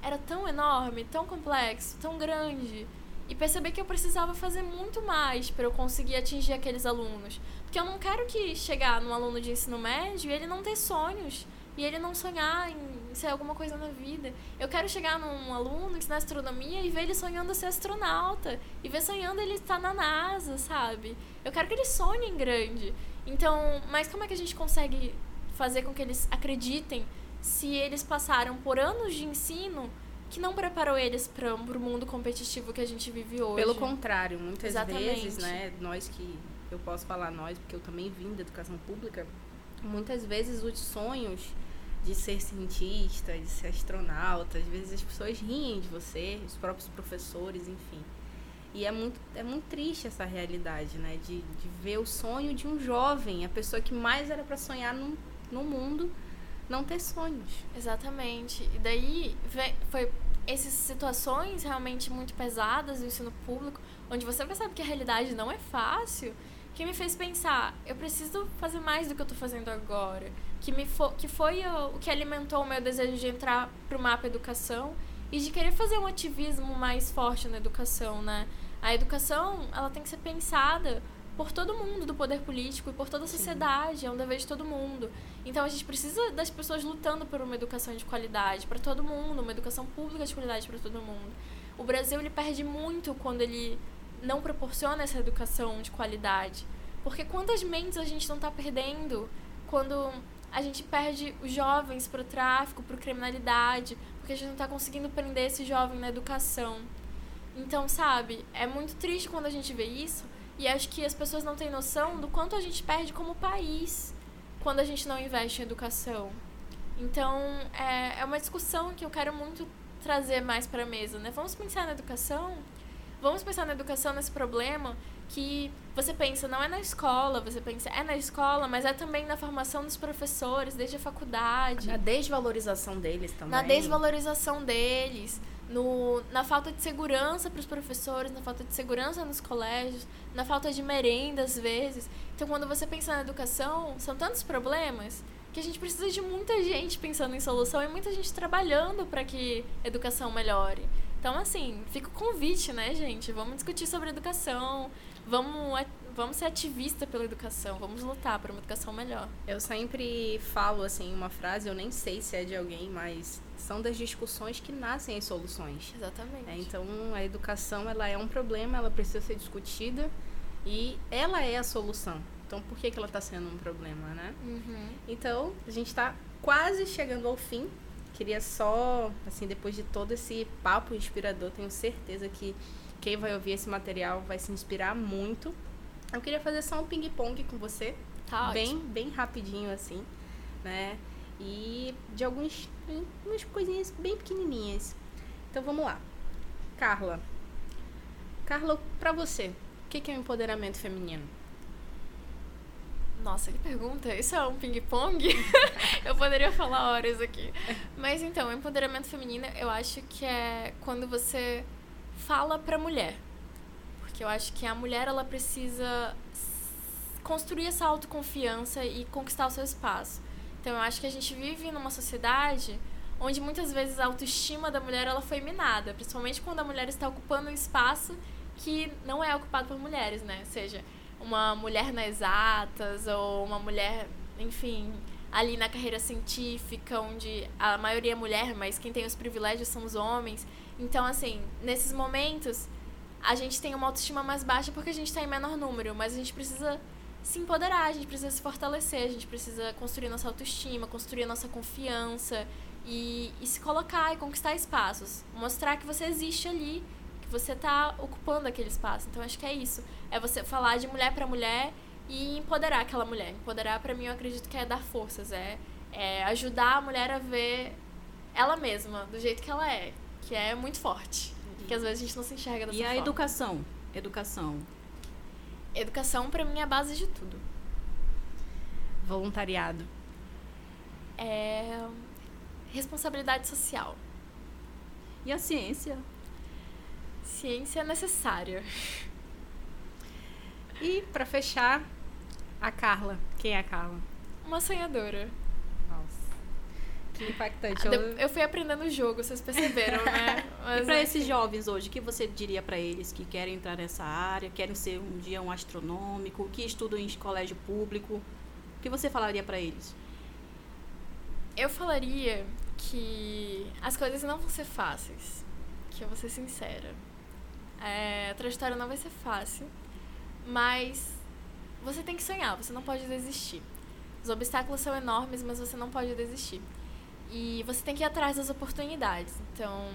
era tão enorme, tão complexo, tão grande. E perceber que eu precisava fazer muito mais para eu conseguir atingir aqueles alunos. Porque eu não quero que chegar num aluno de ensino médio e ele não ter sonhos e ele não sonhar em ser alguma coisa na vida. Eu quero chegar num aluno ensinar astronomia e ver ele sonhando ser astronauta e ver sonhando ele estar na NASA, sabe? Eu quero que ele sonhe em grande. Então, mas como é que a gente consegue fazer com que eles acreditem se eles passaram por anos de ensino que não preparou eles para o mundo competitivo que a gente vive hoje? Pelo contrário, muitas Exatamente. vezes, né, nós que eu posso falar nós, porque eu também vim da educação pública, muitas vezes os sonhos de ser cientista, de ser astronauta, às vezes as pessoas riem de você, os próprios professores, enfim. E é muito, é muito triste essa realidade, né? De, de ver o sonho de um jovem, a pessoa que mais era para sonhar no, no mundo, não ter sonhos. Exatamente. E daí foi essas situações realmente muito pesadas do ensino público, onde você percebe que a realidade não é fácil, que me fez pensar, eu preciso fazer mais do que eu estou fazendo agora. Que, me fo que foi o, o que alimentou o meu desejo de entrar para o mapa educação e de querer fazer um ativismo mais forte na educação, né? A educação, ela tem que ser pensada por todo mundo do poder político e por toda a sociedade, Sim. é um dever de todo mundo. Então a gente precisa das pessoas lutando por uma educação de qualidade para todo mundo, uma educação pública de qualidade para todo mundo. O Brasil ele perde muito quando ele não proporciona essa educação de qualidade. Porque quantas mentes a gente não está perdendo quando a gente perde os jovens para o tráfico, para criminalidade, porque a gente não está conseguindo prender esse jovem na educação. Então, sabe, é muito triste quando a gente vê isso e acho que as pessoas não têm noção do quanto a gente perde como país quando a gente não investe em educação. Então, é, é uma discussão que eu quero muito trazer mais para a mesa, né? Vamos pensar na educação vamos pensar na educação nesse problema que você pensa não é na escola, você pensa é na escola, mas é também na formação dos professores, desde a faculdade. Na desvalorização deles também. Na desvalorização deles, no, na falta de segurança para os professores, na falta de segurança nos colégios, na falta de merenda às vezes. Então, quando você pensa na educação, são tantos problemas que a gente precisa de muita gente pensando em solução e muita gente trabalhando para que a educação melhore. Então, assim, fica o convite, né, gente? Vamos discutir sobre educação, vamos, vamos ser ativista pela educação, vamos lutar por uma educação melhor. Eu sempre falo, assim, uma frase, eu nem sei se é de alguém, mas são das discussões que nascem as soluções. Exatamente. É, então, a educação, ela é um problema, ela precisa ser discutida e ela é a solução. Então, por que, que ela está sendo um problema, né? Uhum. Então, a gente está quase chegando ao fim queria só, assim, depois de todo esse papo inspirador, tenho certeza que quem vai ouvir esse material vai se inspirar muito. Eu queria fazer só um ping-pong com você. Tá bem, bem rapidinho, assim, né? E de alguns, umas coisinhas bem pequenininhas. Então vamos lá. Carla. Carla, pra você, o que é o empoderamento feminino? Nossa, que pergunta! Isso é um ping-pong? eu poderia falar horas aqui. Mas então, empoderamento feminino, eu acho que é quando você fala pra mulher. Porque eu acho que a mulher, ela precisa construir essa autoconfiança e conquistar o seu espaço. Então, eu acho que a gente vive numa sociedade onde muitas vezes a autoestima da mulher ela foi minada, principalmente quando a mulher está ocupando um espaço que não é ocupado por mulheres, né? Ou seja, uma mulher nas exatas ou uma mulher, enfim, ali na carreira científica, onde a maioria é mulher, mas quem tem os privilégios são os homens. Então, assim, nesses momentos, a gente tem uma autoestima mais baixa porque a gente está em menor número, mas a gente precisa se empoderar, a gente precisa se fortalecer, a gente precisa construir nossa autoestima, construir nossa confiança e, e se colocar e conquistar espaços. Mostrar que você existe ali você está ocupando aquele espaço. Então acho que é isso. É você falar de mulher para mulher e empoderar aquela mulher. Empoderar para mim eu acredito que é dar forças, é, é ajudar a mulher a ver ela mesma do jeito que ela é, que é muito forte. Que às vezes a gente não se enxerga dessa e forma. E a educação? Educação. Educação para mim é a base de tudo. Voluntariado. É responsabilidade social. E a ciência? Ciência é necessária. E para fechar, A Carla. Quem é a Carla? Uma sonhadora. Nossa. Que impactante. Eu, Eu, fui aprendendo o jogo, vocês perceberam, né? E Mas, para enfim. esses jovens hoje, o que você diria para eles que querem entrar nessa área, querem ser um dia um astronômico, que estudam em colégio público? O que você falaria para eles? Eu falaria que as coisas não vão ser fáceis. Que eu vou ser sincera. É, a trajetória não vai ser fácil, mas você tem que sonhar, você não pode desistir. Os obstáculos são enormes, mas você não pode desistir. E você tem que ir atrás das oportunidades. Então,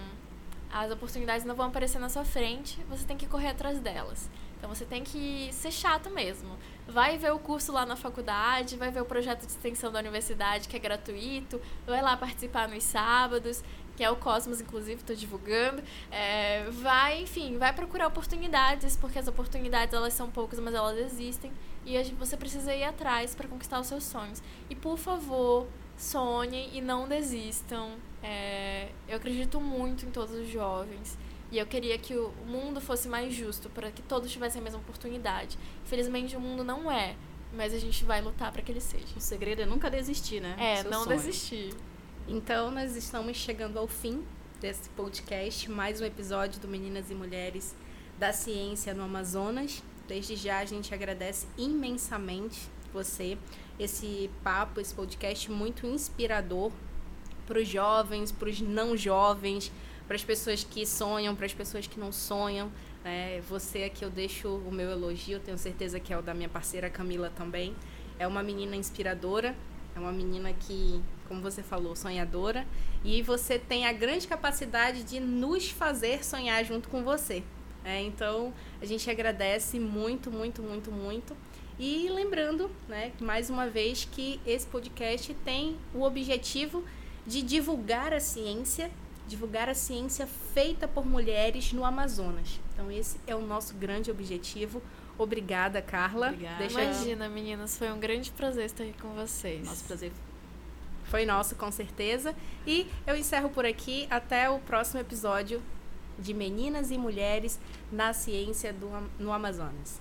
as oportunidades não vão aparecer na sua frente, você tem que correr atrás delas. Então, você tem que ser chato mesmo. Vai ver o curso lá na faculdade, vai ver o projeto de extensão da universidade, que é gratuito, vai lá participar nos sábados, que é o Cosmos, inclusive, estou divulgando. É, vai, enfim, vai procurar oportunidades, porque as oportunidades elas são poucas, mas elas existem. E a gente- você precisa ir atrás para conquistar os seus sonhos. E, por favor, sonhem e não desistam. É, eu acredito muito em todos os jovens. E eu queria que o mundo fosse mais justo, para que todos tivessem a mesma oportunidade. Infelizmente, o mundo não é, mas a gente vai lutar para que ele seja. O segredo é nunca desistir, né? É, Seu não sonho. desistir. Então, nós estamos chegando ao fim desse podcast, mais um episódio do Meninas e Mulheres da Ciência no Amazonas. Desde já a gente agradece imensamente você, esse papo, esse podcast muito inspirador para os jovens, para os não jovens, para as pessoas que sonham, para as pessoas que não sonham. É, você aqui eu deixo o meu elogio, tenho certeza que é o da minha parceira Camila também. É uma menina inspiradora, é uma menina que, como você falou, sonhadora. E você tem a grande capacidade de nos fazer sonhar junto com você. É, então, a gente agradece muito, muito, muito, muito. E lembrando, né, mais uma vez, que esse podcast tem o objetivo de divulgar a ciência, divulgar a ciência feita por mulheres no Amazonas. Então, esse é o nosso grande objetivo. Obrigada, Carla. Obrigada. Deixa Imagina, meninas, foi um grande prazer estar aqui com vocês. Nosso prazer. Foi nosso, com certeza. E eu encerro por aqui. Até o próximo episódio de Meninas e Mulheres na Ciência do, no Amazonas.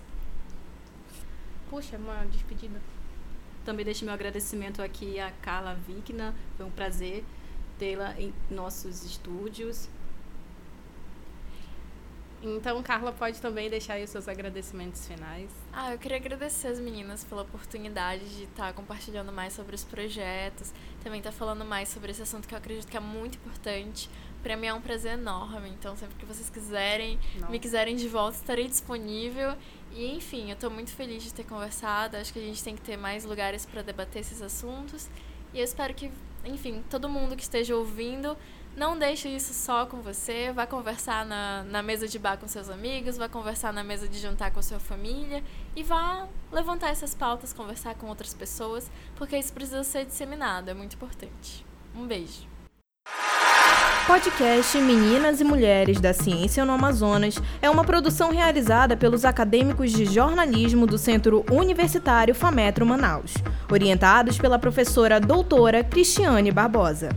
Puxa, uma despedida. Também deixo meu agradecimento aqui a Carla Vigna. Foi um prazer tê-la em nossos estúdios. Então, Carla pode também deixar aí os seus agradecimentos finais. Ah, eu queria agradecer as meninas pela oportunidade de estar compartilhando mais sobre os projetos, também estar falando mais sobre esse assunto que eu acredito que é muito importante. Para mim é um prazer enorme, então sempre que vocês quiserem, me quiserem de volta, estarei disponível. E enfim, eu estou muito feliz de ter conversado. Acho que a gente tem que ter mais lugares para debater esses assuntos. E eu espero que, enfim, todo mundo que esteja ouvindo não deixe isso só com você. Vá conversar na, na mesa de bar com seus amigos, vá conversar na mesa de jantar com sua família e vá levantar essas pautas, conversar com outras pessoas, porque isso precisa ser disseminado, é muito importante. Um beijo. Podcast Meninas e Mulheres da Ciência no Amazonas é uma produção realizada pelos acadêmicos de jornalismo do Centro Universitário Fametro Manaus, orientados pela professora doutora Cristiane Barbosa.